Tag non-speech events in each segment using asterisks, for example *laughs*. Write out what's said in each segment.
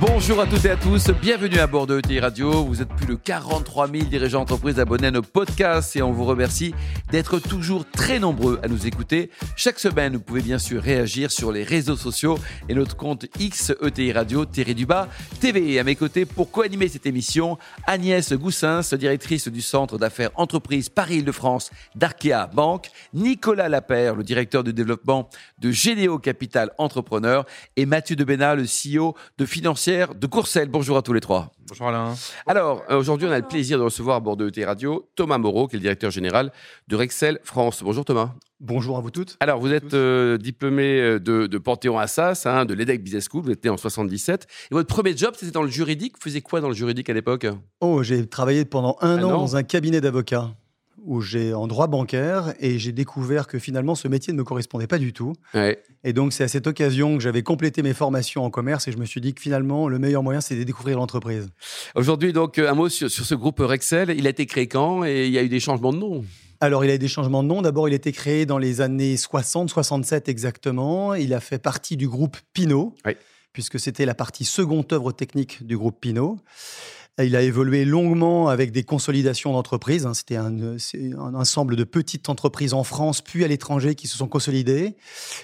Bonjour à toutes et à tous, bienvenue à bord de ETI Radio. Vous êtes plus de 43 000 dirigeants d'entreprises abonnés à nos podcasts et on vous remercie d'être toujours très nombreux à nous écouter. Chaque semaine, vous pouvez bien sûr réagir sur les réseaux sociaux et notre compte X ETI Radio, Thierry Dubas, TV. Et à mes côtés, pour co-animer cette émission, Agnès Goussins, directrice du Centre d'affaires entreprises Paris-Île-de-France d'Arkea Banque, Nicolas Lapère, le directeur de développement de Généo Capital Entrepreneur et Mathieu Debena, le CEO de Financière de Courcelles. Bonjour à tous les trois. Bonjour Alain. Alors, euh, aujourd'hui, on a le plaisir de recevoir à bord de ET Radio Thomas Moreau, qui est le directeur général de Rexel France. Bonjour Thomas. Bonjour à vous toutes. Alors, vous êtes euh, diplômé euh, de, Panthéon Assas, hein, de l'EDEC Business School, vous étiez en 77. Et votre premier job, c'était dans le juridique. Vous faisiez quoi dans le juridique à l'époque? Oh, j'ai travaillé pendant un, an dans un cabinet d'avocats où j'ai en droit bancaire et j'ai découvert que finalement ce métier ne me correspondait pas du tout. Et donc c'est à cette occasion que j'avais complété mes formations en commerce et je me suis dit que finalement le meilleur moyen c'est de découvrir l'entreprise. Aujourd'hui donc un mot sur, ce groupe Rexel. Il a été créé quand et il y a eu des changements de nom? Alors, il a eu des changements de nom. D'abord, il a été créé dans les années 60, 67 exactement. Il a fait partie du groupe Pinot, puisque c'était la partie seconde œuvre technique du groupe Pinot. Il a évolué longuement avec des consolidations d'entreprises. Hein. C'était un, un, ensemble de petites entreprises en France puis à l'étranger qui se sont consolidées.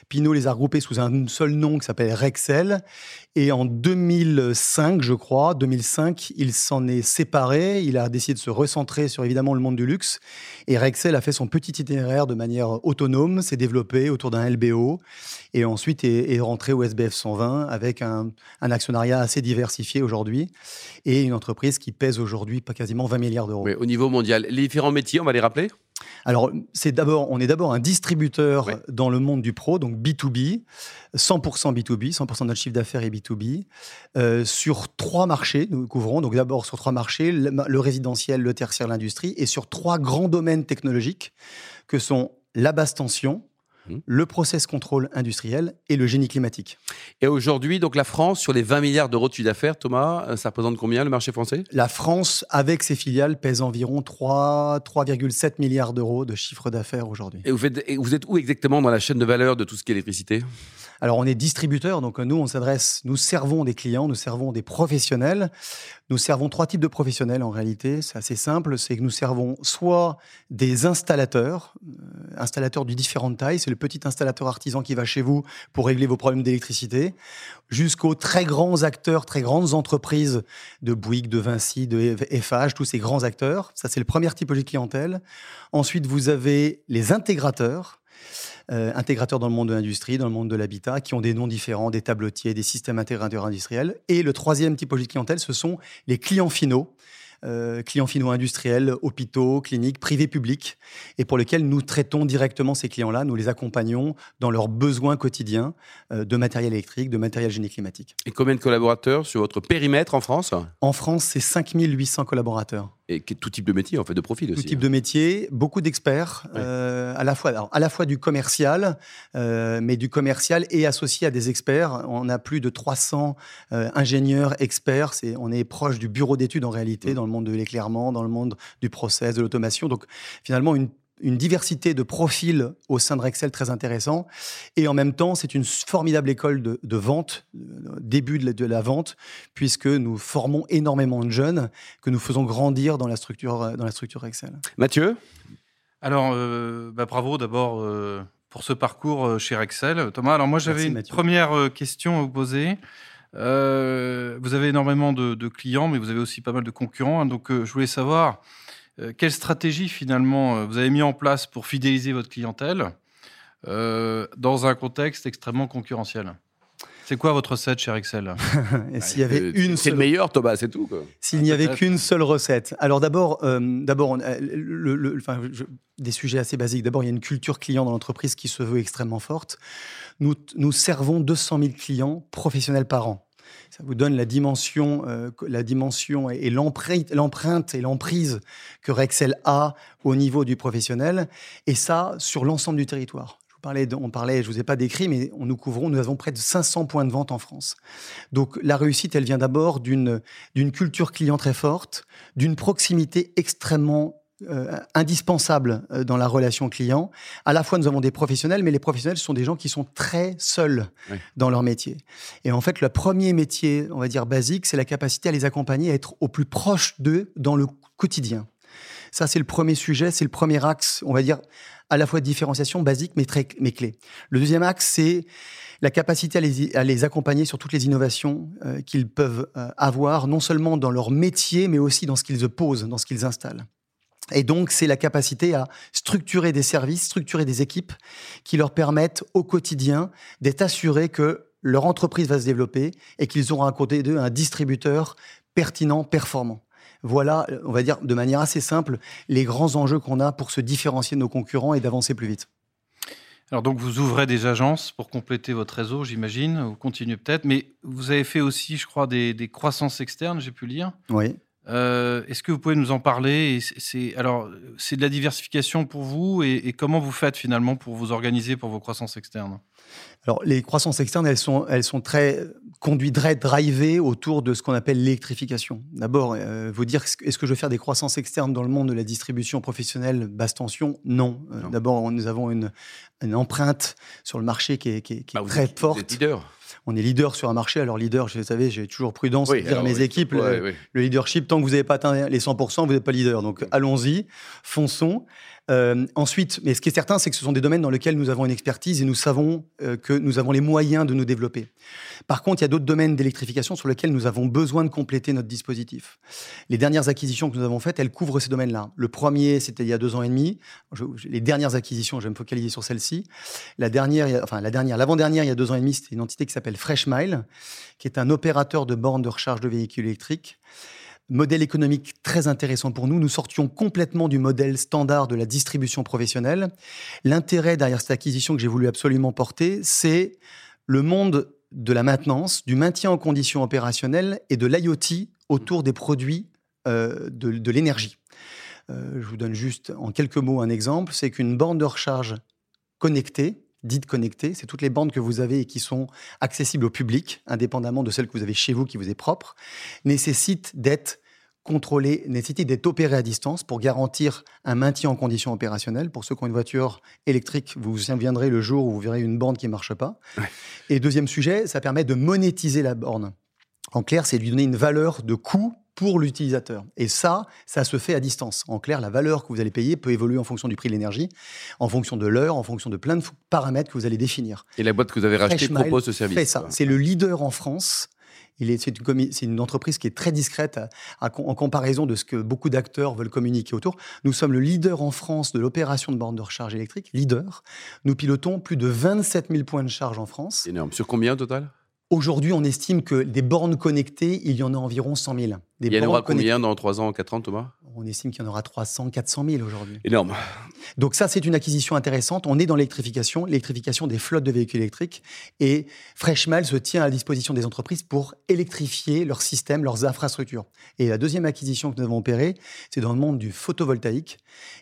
Pinot les a regroupées sous un seul nom qui s'appelle Rexel. Et en 2005, je crois, 2005, il s'en est séparé. Il a décidé de se recentrer sur évidemment le monde du luxe. Et Rexel a fait son petit itinéraire de manière autonome, s'est développé autour d'un LBO et ensuite est, rentré au SBF 120 avec un, un actionnariat assez diversifié aujourd'hui et une entreprise qui pèse aujourd'hui pas quasiment 20 milliards d'euros. au niveau mondial, les différents métiers, on va les rappeler? Alors, c'est d'abord, on est d'abord un distributeur dans le monde du pro, donc B2B, 100% B2B, 100% de notre chiffre d'affaires est B2B, euh, sur trois marchés, nous couvrons, donc d'abord sur trois marchés, le, résidentiel, le tertiaire, l'industrie, et sur trois grands domaines technologiques que sont la basse tension, Mmh. le process contrôle industriel et le génie climatique. Et aujourd'hui, donc la France, sur les 20 milliards d'euros de chiffre d'affaires, Thomas, euh, ça représente combien le marché français? La France, avec ses filiales, pèse environ 3,7 milliards d'euros de chiffre d'affaires aujourd'hui. Et vous, et vous êtes où exactement dans la chaîne de valeur de tout ce qui est électricité? Alors, on est distributeur, donc nous, on s'adresse, nous servons des clients, nous servons des professionnels. Nous servons trois types de professionnels en réalité. C'est assez simple. C'est que nous servons soit des installateurs, euh, installateurs de différentes tailles. C'est le petit installateur artisan qui va chez vous pour régler vos problèmes d'électricité, jusqu'aux très grands acteurs, très grandes entreprises de Bouygues, de Vinci, de FH, tous ces grands acteurs. Ça, c'est le premier type de clientèle. Ensuite, vous avez les intégrateurs euh, intégrateurs dans le monde de l'industrie, dans le monde de l'habitat, qui ont des noms différents, des tabletiers, des systèmes intégrateurs industriels. Et le troisième typologie de clientèle, ce sont les clients finaux. Euh, clients finaux industriels, hôpitaux, cliniques, privés, publics, et pour lesquels nous traitons directement ces clients-là, nous les accompagnons dans leurs besoins quotidiens euh, de matériel électrique, de matériel génie climatique. Et combien de collaborateurs sur votre périmètre en France? En France, c'est 5800 collaborateurs. Et tout type de métier, en fait, de profil aussi. Tout type hein. de métier, beaucoup d'experts, euh, à, la fois, à la fois du commercial, euh, mais du commercial et associé à des experts. On a plus de 300 euh, ingénieurs, experts. On est proche du bureau d'études en réalité, mmh. dans le monde de l'éclairement, dans le monde du process, de l'automation. Donc, finalement, une une diversité de profils au sein de Rexel très intéressant. Et en même temps, c'est une formidable école de, vente, début de la, vente, puisque nous formons énormément de jeunes que nous faisons grandir dans la structure, dans la structure Rexel. Mathieu? Alors, euh, bah, bravo d'abord euh, pour ce parcours euh, chez Rexel. Thomas, alors moi j'avais une première question à vous poser. vous avez énormément de, clients, mais vous avez aussi pas mal de concurrents. Hein. donc, je voulais savoir euh, quelle stratégie finalement euh, vous avez mis en place pour fidéliser votre clientèle euh, dans un contexte extrêmement concurrentiel? C'est quoi votre recette chez Excel? *laughs* S'il y avait une c'est le meilleur, Thomas, c'est tout. S'il n'y avait qu'une seule recette. Alors d'abord, d'abord, des sujets assez basiques. D'abord, il y a une culture client dans l'entreprise qui se veut extrêmement forte. Nous, nous servons 200 000 clients professionnels par an. Ça vous donne la dimension, euh, la dimension et, l'empreinte et l'emprise que Rexel a au niveau du professionnel, et ça sur l'ensemble du territoire parlais, on parlait, je vous ai pas décrit, mais on nous couvrons, nous avons près de 500 points de vente en France. Donc la réussite, elle vient d'abord d'une d'une culture client très forte, d'une proximité extrêmement euh, indispensable euh, dans la relation client. À la fois, nous avons des professionnels, mais les professionnels sont des gens qui sont très seuls dans leur métier. Et en fait, le premier métier, on va dire basique, c'est la capacité à les accompagner, à être au plus proche d'eux dans le quotidien. Ça, c'est le premier sujet, c'est le premier axe, on va dire, à la fois de différenciation basique, mais très mais clé. Le deuxième axe, c'est la capacité à les, à les, accompagner sur toutes les innovations euh, qu'ils peuvent avoir, non seulement dans leur métier, mais aussi dans ce qu'ils posent, dans ce qu'ils installent. Et donc, c'est la capacité à structurer des services, structurer des équipes qui leur permettent au quotidien d'être assurés que leur entreprise va se développer et qu'ils auront à côté d'eux un distributeur pertinent, performant. Voilà, on va dire de manière assez simple, les grands enjeux qu'on a pour se différencier de nos concurrents et d'avancer plus vite. Alors donc vous ouvrez des agences pour compléter votre réseau, j'imagine, ou continuez peut-être, mais vous avez fait aussi, je crois, des, des croissances externes, j'ai pu lire. Oui. Euh, est-ce que vous pouvez nous en parler C'est alors c'est de la diversification pour vous et, comment vous faites finalement pour vous organiser pour vos croissances externes? Alors les croissances externes, elles sont elles sont très conduites, drivées autour de ce qu'on appelle l'électrification. D'abord, euh, vous dire est-ce que je veux faire des croissances externes dans le monde de la distribution professionnelle basse tension? Non. Euh, d'abord, nous avons une, une, empreinte sur le marché qui est, qui est, bah, très forte. Vous leader on est leader sur un marché. Alors, leader, vous savez, j'ai toujours prudence de dire à mes équipes, le, leadership, tant que vous n'avez pas atteint les 100%, vous n'êtes pas leader. Donc, allons-y, fonçons. Euh, ensuite, mais ce qui est certain, c'est que ce sont des domaines dans lesquels nous avons une expertise et nous savons euh, que nous avons les moyens de nous développer. Par contre, il y a d'autres domaines d'électrification sur lesquels nous avons besoin de compléter notre dispositif. Les dernières acquisitions que nous avons faites, elles couvrent ces domaines-là. Le premier, c'était il y a deux ans et demi. les dernières acquisitions, je vais me focaliser sur celle-ci. La dernière, enfin la dernière, l'avant-dernière, il y a deux ans et demi, c'était une entité qui s'appelle Freshmile, qui est un opérateur de bornes de recharge de véhicules électriques modèle économique très intéressant pour nous. Nous sortions complètement du modèle standard de la distribution professionnelle. L'intérêt derrière cette acquisition que j'ai voulu absolument porter, c'est le monde de la maintenance, du maintien en condition opérationnelle et de l'IoT autour des produits euh, de, l'énergie. Euh, je vous donne juste en quelques mots un exemple, c'est qu'une borne de recharge connectée, dite connectée, c'est toutes les bandes que vous avez et qui sont accessibles au public, indépendamment de celles que vous avez chez vous qui vous est propre, nécessite d'être contrôlée, nécessite d'être opérée à distance pour garantir un maintien en condition opérationnelle. Pour ceux qui ont une voiture électrique, vous vous viendrez le jour où vous verrez une bande qui ne marche pas. Et deuxième sujet, ça permet de monétiser la borne. En clair, c'est lui donner une valeur de coût pour l'utilisateur. Et ça, ça se fait à distance. En clair, la valeur que vous allez payer peut évoluer en fonction du prix de l'énergie, en fonction de l'heure, en fonction de plein de paramètres que vous allez définir. Et la boîte que vous avez rachetée propose ce service. Fait ça. C'est le leader en France. C'est une, une, entreprise qui est très discrète en comparaison de ce que beaucoup d'acteurs veulent communiquer autour. Nous sommes le leader en France de l'opération de bornes de recharge électrique, leader. Nous pilotons plus de 27 000 points de charge en France. Énorme. Sur combien au total? Aujourd'hui, on estime que des bornes connectées, il y en a environ 100 000. Il y en aura combien dans 3 ans, 4 ans, Thomas? On estime qu'il y en aura 300, 400 000 aujourd'hui. Énorme. Donc ça, c'est une acquisition intéressante. On est dans l'électrification, l'électrification des flottes de véhicules électriques. Et Freshmal se tient à la disposition des entreprises pour électrifier leurs systèmes, leurs infrastructures. Et la deuxième acquisition que nous avons opérée, c'est dans le monde du photovoltaïque,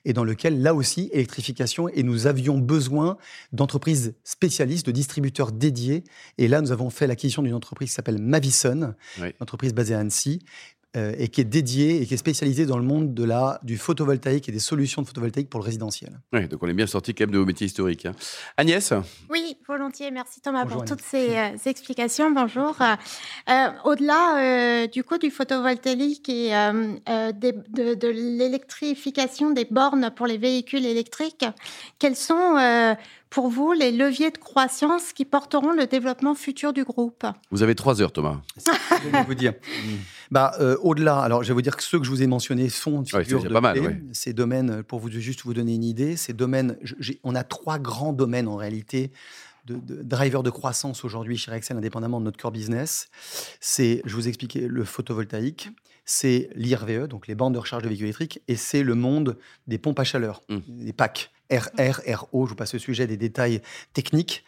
et dans lequel, là aussi, électrification, et nous avions besoin d'entreprises spécialistes, de distributeurs dédiés. Et là, nous avons fait l'acquisition d'une entreprise qui s'appelle Mavison, une entreprise basée à Annecy, euh, et qui est dédié et qui est spécialisé dans le monde de la, du photovoltaïque et des solutions de photovoltaïque pour le résidentiel. Oui, donc on est bien sorti quand même de vos métiers historiques. Hein. Agnès? Oui, volontiers. Merci Thomas pour toutes ces, euh, explications. Bonjour. Euh, au-delà du coup du photovoltaïque et de, de l'électrification des bornes pour les véhicules électriques, quels sont pour vous les leviers de croissance qui porteront le développement futur du groupe? Vous avez trois heures, Thomas. je vais vous dire. *laughs* Bah, euh, au-delà, alors je vais vous dire que ceux que je vous ai mensitionnés sont ouais, de pas mal, Ces domaines, pour vous juste vous donner une idée, ces domaines, on a trois grands domaines en réalité de, de drivers de croissance aujourd'hui chez Excel, indépendamment de notre core business. C'est, je vous expliquais, le photovoltaïque, c'est l'IRVE, donc les bandes de recharge de véhicules électriques, et c'est le monde des pompes à chaleur, mmh. des packs. RRRO, je vous passe le sujet des détails techniques.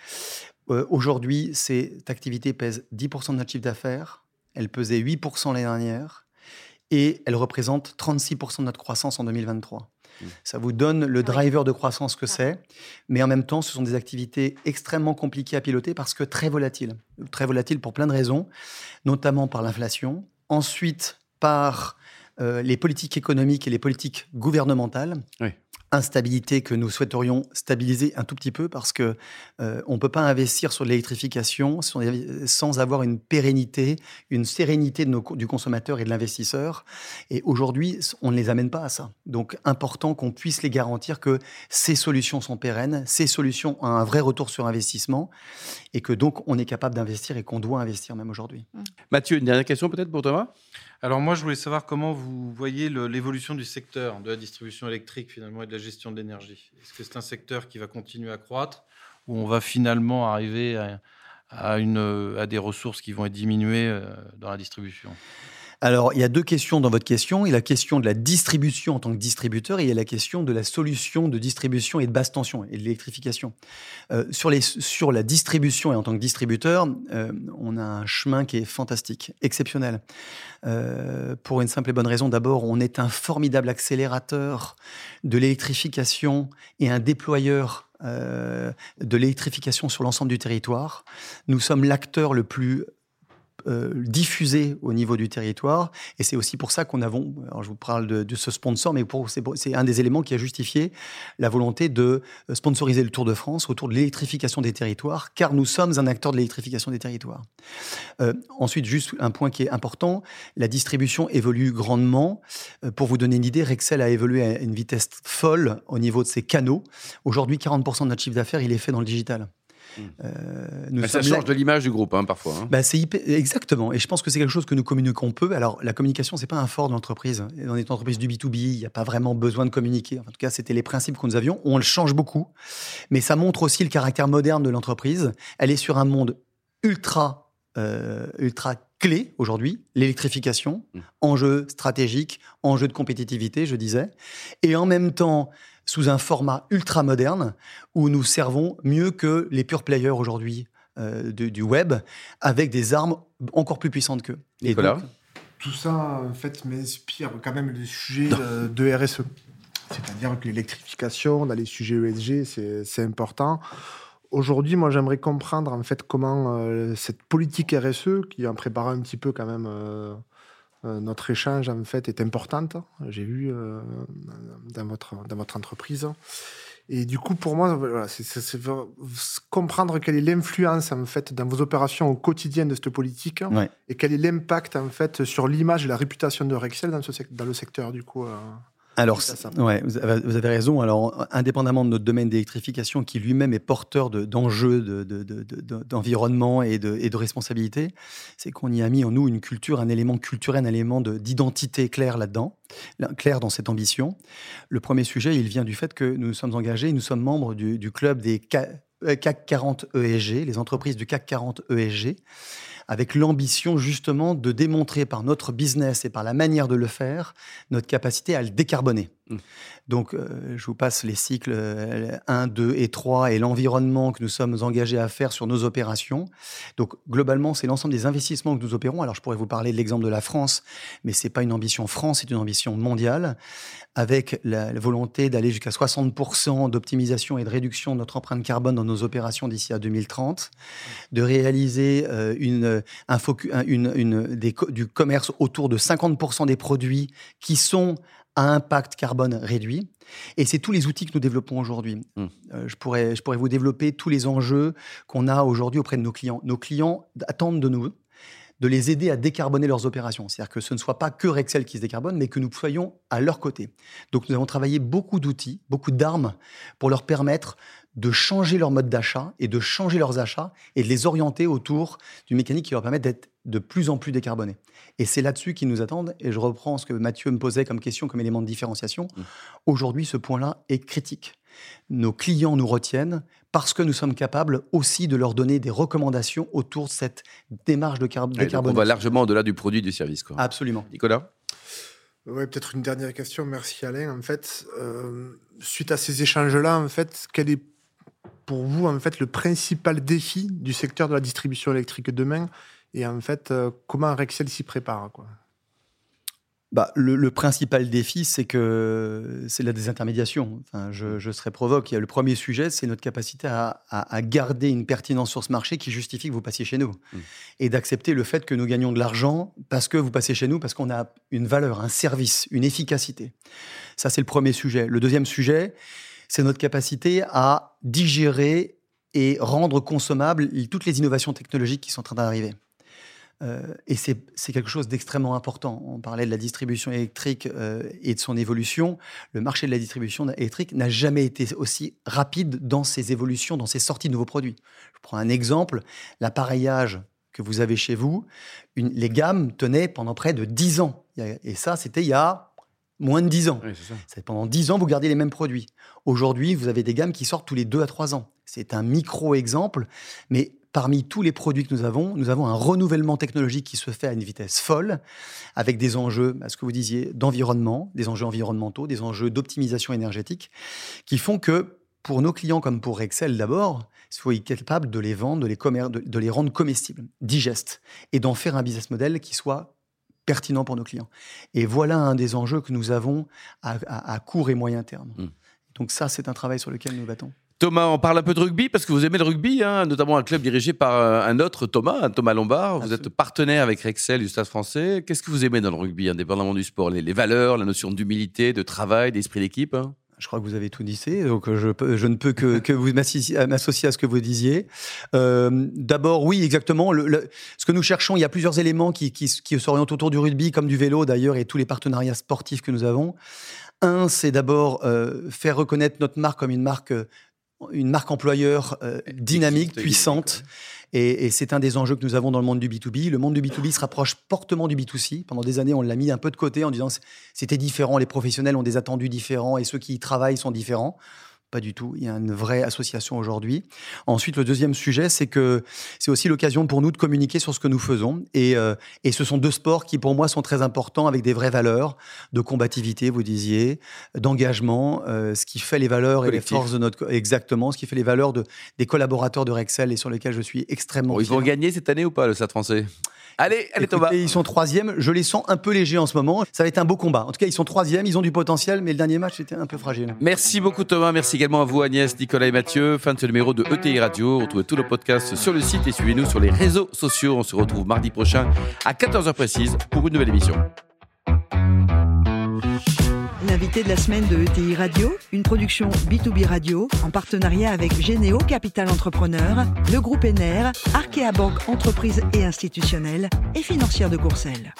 Euh, aujourd'hui, cette activité pèse 10% de notre chiffre d'affaires. Elle pesait 8% l'année dernière et elle représente 36% de notre croissance en 2023. Mmh. Ça vous donne le driver de croissance que c'est, mais en même temps, ce sont des activités extrêmement compliquées à piloter parce que très volatiles. Très volatiles pour plein de raisons, notamment par l'inflation, ensuite par euh, les politiques économiques et les politiques gouvernementales. Oui instabilité que nous souhaiterions stabiliser un tout petit peu parce que euh, on peut pas investir sur l'électrification sans avoir une pérennité, une sérénité du consommateur et de l'investisseur. Et aujourd'hui, on ne les amène pas à ça. Donc, important qu'on puisse les garantir que ces solutions sont pérennes, ces solutions ont un vrai retour sur investissement et que donc on est capable d'investir et qu'on doit investir même aujourd'hui. Mathieu, une dernière question peut-être pour Thomas? Alors moi, je voulais savoir comment vous voyez l'évolution du secteur de la distribution électrique finalement et de la gestion de l'énergie. Est-ce que c'est un secteur qui va continuer à croître ou on va finalement arriver à, des ressources qui vont être diminuées euh, dans la distribution? Alors, il y a deux questions dans votre question. Il y a la question de la distribution en tant que distributeur et il y a la question de la solution de distribution et de basse tension et de l'électrification. Euh, sur, la distribution et en tant que distributeur, euh, on a un chemin qui est fantastique, exceptionnel. Euh, pour une simple et bonne raison. D'abord, on est un formidable accélérateur de l'électrification et un déployeur de l'électrification sur l'ensemble du territoire. Nous sommes l'acteur le plus euh, diffusé au niveau du territoire. Et c'est aussi pour ça qu'on a, alors je vous parle de, ce sponsor, mais c'est un des éléments qui a justifié la volonté de euh, sponsoriser le Tour de France autour de l'électrification des territoires, car nous sommes un acteur de l'électrification des territoires. Euh, ensuite, juste un point qui est important, la distribution évolue grandement. pour vous donner une idée, Rexel a évolué à une vitesse folle au niveau de ses canaux. Aujourd'hui, 40% de notre chiffre d'affaires, il est fait dans le digital. Euh, ça change de l'image du groupe, hein, parfois. Hein. Bah, c'est Exactement. Et je pense que c'est quelque chose que nous communiquons peu. Alors, la communication, c'est pas un fort de l'entreprise. Dans les entreprises du B2B, il n'y a pas vraiment besoin de communiquer. En tout cas, c'était les principes que nous avions. On le change beaucoup. Mais ça montre aussi le caractère moderne de l'entreprise. Elle est sur un monde ultra, euh, ultra clé aujourd'hui, l'électrification, mmh. enjeu stratégique, enjeu de compétitivité, je disais. Et en même temps, sous un format ultra moderne où nous servons mieux que les pure players aujourd'hui euh, du web avec des armes encore plus puissantes qu'eux. Nicolas Tout ça, en fait, m'inspire quand même des sujets de, RSE. C'est-à-dire que l'électrification, dans les sujets ESG, c'est important. Aujourd'hui, moi, j'aimerais comprendre en fait comment euh, cette politique RSE, qui en prépare un petit peu quand même euh, notre échange en fait est importante. J'ai vu euh, dans votre dans votre entreprise. Et du coup, pour moi, voilà, c'est comprendre quelle est l'influence en fait dans vos opérations au quotidien de cette politique et quel est l'impact en fait sur l'image et la réputation de Rexel dans, ce, dans le secteur du coup. Euh. Alors, ouais, vous avez raison. Alors, indépendamment de notre domaine d'électrification, qui lui-même est porteur d'enjeux d'environnement et, de, et de responsabilité, c'est qu'on y a mis en nous une culture, un élément culturel, un élément d'identité clair là-dedans, clair dans cette ambition. Le premier sujet, il vient du fait que nous sommes engagés, nous sommes membres du, du club des CAC 40 ESG, les entreprises du CAC 40 ESG avec l'ambition justement de démontrer par notre business et par la manière de le faire notre capacité à le décarboner. Mmh. Donc, euh, je vous passe les cycles 1, euh, 2 et 3 et l'environnement que nous sommes engagés à faire sur nos opérations. Donc, globalement, c'est l'ensemble des investissements que nous opérons. Alors, je pourrais vous parler de l'exemple de la France, mais c'est pas une ambition France, c'est une ambition mondiale, avec la, volonté d'aller jusqu'à 60% d'optimisation et de réduction de notre empreinte carbone dans nos opérations d'ici à 2030, de réaliser euh, une, un focus, une, des, du commerce autour de 50% des produits qui sont à impact carbone réduit. Et c'est tous les outils que nous développons aujourd'hui. Mmh. Euh, je, pourrais, je pourrais vous développer tous les enjeux qu'on a aujourd'hui auprès de nos clients. Nos clients attendent de nous de les aider à décarboner leurs opérations. C'est-à-dire que ce ne soit pas que Rexel qui se décarbone, mais que nous soyons à leur côté. Donc nous avons travaillé beaucoup d'outils, beaucoup d'armes pour leur permettre de changer leur mode d'achat et de changer leurs achats et de les orienter autour d'une mécanique qui leur permet d'être de plus en plus décarbonés. Et c'est là-dessus qu'ils nous attendent. Et je reprends ce que Mathieu me posait comme question, comme élément de différenciation. Mmh. Aujourd'hui, ce point-là est critique. Nos clients nous retiennent parce que nous sommes capables aussi de leur donner des recommandations autour de cette démarche de, car décarbonation. On va largement au-delà du produit du service. Quoi. Absolument. Nicolas? Oui, peut-être une dernière question. Merci Alain. En fait, euh, suite à ces échanges-là, en fait, quel est pour vous en fait le principal défi du secteur de la distribution électrique demain? Et en fait, euh, comment Rexel s'y prépare quoi? Bah, le, principal défi, c'est que c'est la désintermédiation. Enfin, je, je serais provoque. Le premier sujet, c'est notre capacité à, garder une pertinence sur ce marché qui justifie que vous passiez chez nous. Mmh. Et d'accepter le fait que nous gagnons de l'argent parce que vous passez chez nous, parce qu'on a une valeur, un service, une efficacité. Ça, c'est le premier sujet. Le deuxième sujet, c'est notre capacité à digérer et rendre consommables toutes les innovations technologiques qui sont en train d'arriver. Euh, et c'est quelque chose d'extrêmement important. On parlait de la distribution électrique euh, et de son évolution. Le marché de la distribution électrique n'a jamais été aussi rapide dans ses évolutions, dans ses sorties de nouveaux produits. Je prends un exemple, l'appareillage que vous avez chez vous, une, les gammes tenaient pendant près de 10 ans. Et ça, c'était il y a moins de 10 ans. pendant 10 ans, vous gardez les mêmes produits. Aujourd'hui, vous avez des gammes qui sortent tous les 2 à 3 ans. C'est un micro-exemple, mais parmi tous les produits que nous avons, nous avons un renouvellement technologique qui se fait à une vitesse folle, avec des enjeux, ce que vous disiez, d'environnement, des enjeux environnementaux, des enjeux d'optimisation énergétique, qui font que pour nos clients comme pour Excel d'abord, il faut être capable de les vendre, de les, de les rendre comestibles, digestes, et d'en faire un business model qui soit pertinent pour nos clients. Et voilà un des enjeux que nous avons à, court et moyen terme. Mmh. Donc ça, c'est un travail sur lequel nous battons. Thomas, on parle un peu de rugby parce que vous aimez le rugby, hein, notamment un club dirigé par euh, un autre Thomas, Thomas Lombard. Vous êtes partenaire avec Rexel du Stade français. Qu'est-ce que vous aimez dans le rugby, indépendamment du sport? Les, valeurs, la notion d'humilité, de travail, d'esprit d'équipe hein? Je crois que vous avez tout dit, donc je, je ne peux que, que vous m'associer à ce que vous disiez. Euh, d'abord, oui, exactement. ce que nous cherchons, il y a plusieurs éléments qui, qui, qui s'orientent autour du rugby, comme du vélo d'ailleurs, et tous les partenariats sportifs que nous avons. Un, c'est d'abord euh, faire reconnaître notre marque comme une marque une marque employeur euh, dynamique, puissante. Et, c'est un des enjeux que nous avons dans le monde du B2B. Le monde du B2B se rapproche fortement du B2C. Pendant des années, on l'a mis un peu de côté en disant c'était différent, les professionnels ont des attendus différents et ceux qui y travaillent sont différents. Pas du tout. Il y a une vraie association aujourd'hui. Ensuite, le deuxième sujet, c'est que c'est aussi l'occasion pour nous de communiquer sur ce que nous faisons. Et, euh, et, ce sont deux sports qui, pour moi, sont très importants avec des vraies valeurs de combativité, vous disiez, d'engagement, euh, ce qui fait les valeurs et les forces de notre. Exactement, ce qui fait les valeurs de, des collaborateurs de Rexel et sur lesquels je suis extrêmement. ils vont gagner cette année ou pas, le Stade français? Allez, allez Thomas. Ils sont troisième. Je les sens un peu légers en ce moment. Ça va être un beau combat. En tout cas, ils sont troisième. Ils ont du potentiel, mais le dernier match était un peu fragile. Merci beaucoup Thomas. Merci également à vous Agnès, Nicolas et Mathieu. Fin de ce numéro de ETI Radio. Retrouvez tout le podcast sur le site et suivez-nous sur les réseaux sociaux. On se retrouve mardi prochain à 14h précise pour une nouvelle émission. L'invité de la semaine de ETI Radio, une production B2B Radio en partenariat avec Généo Capital Entrepreneur, le groupe ENER, Arkea Banque Entreprise et Institutionnelle et Financière de Courcelles.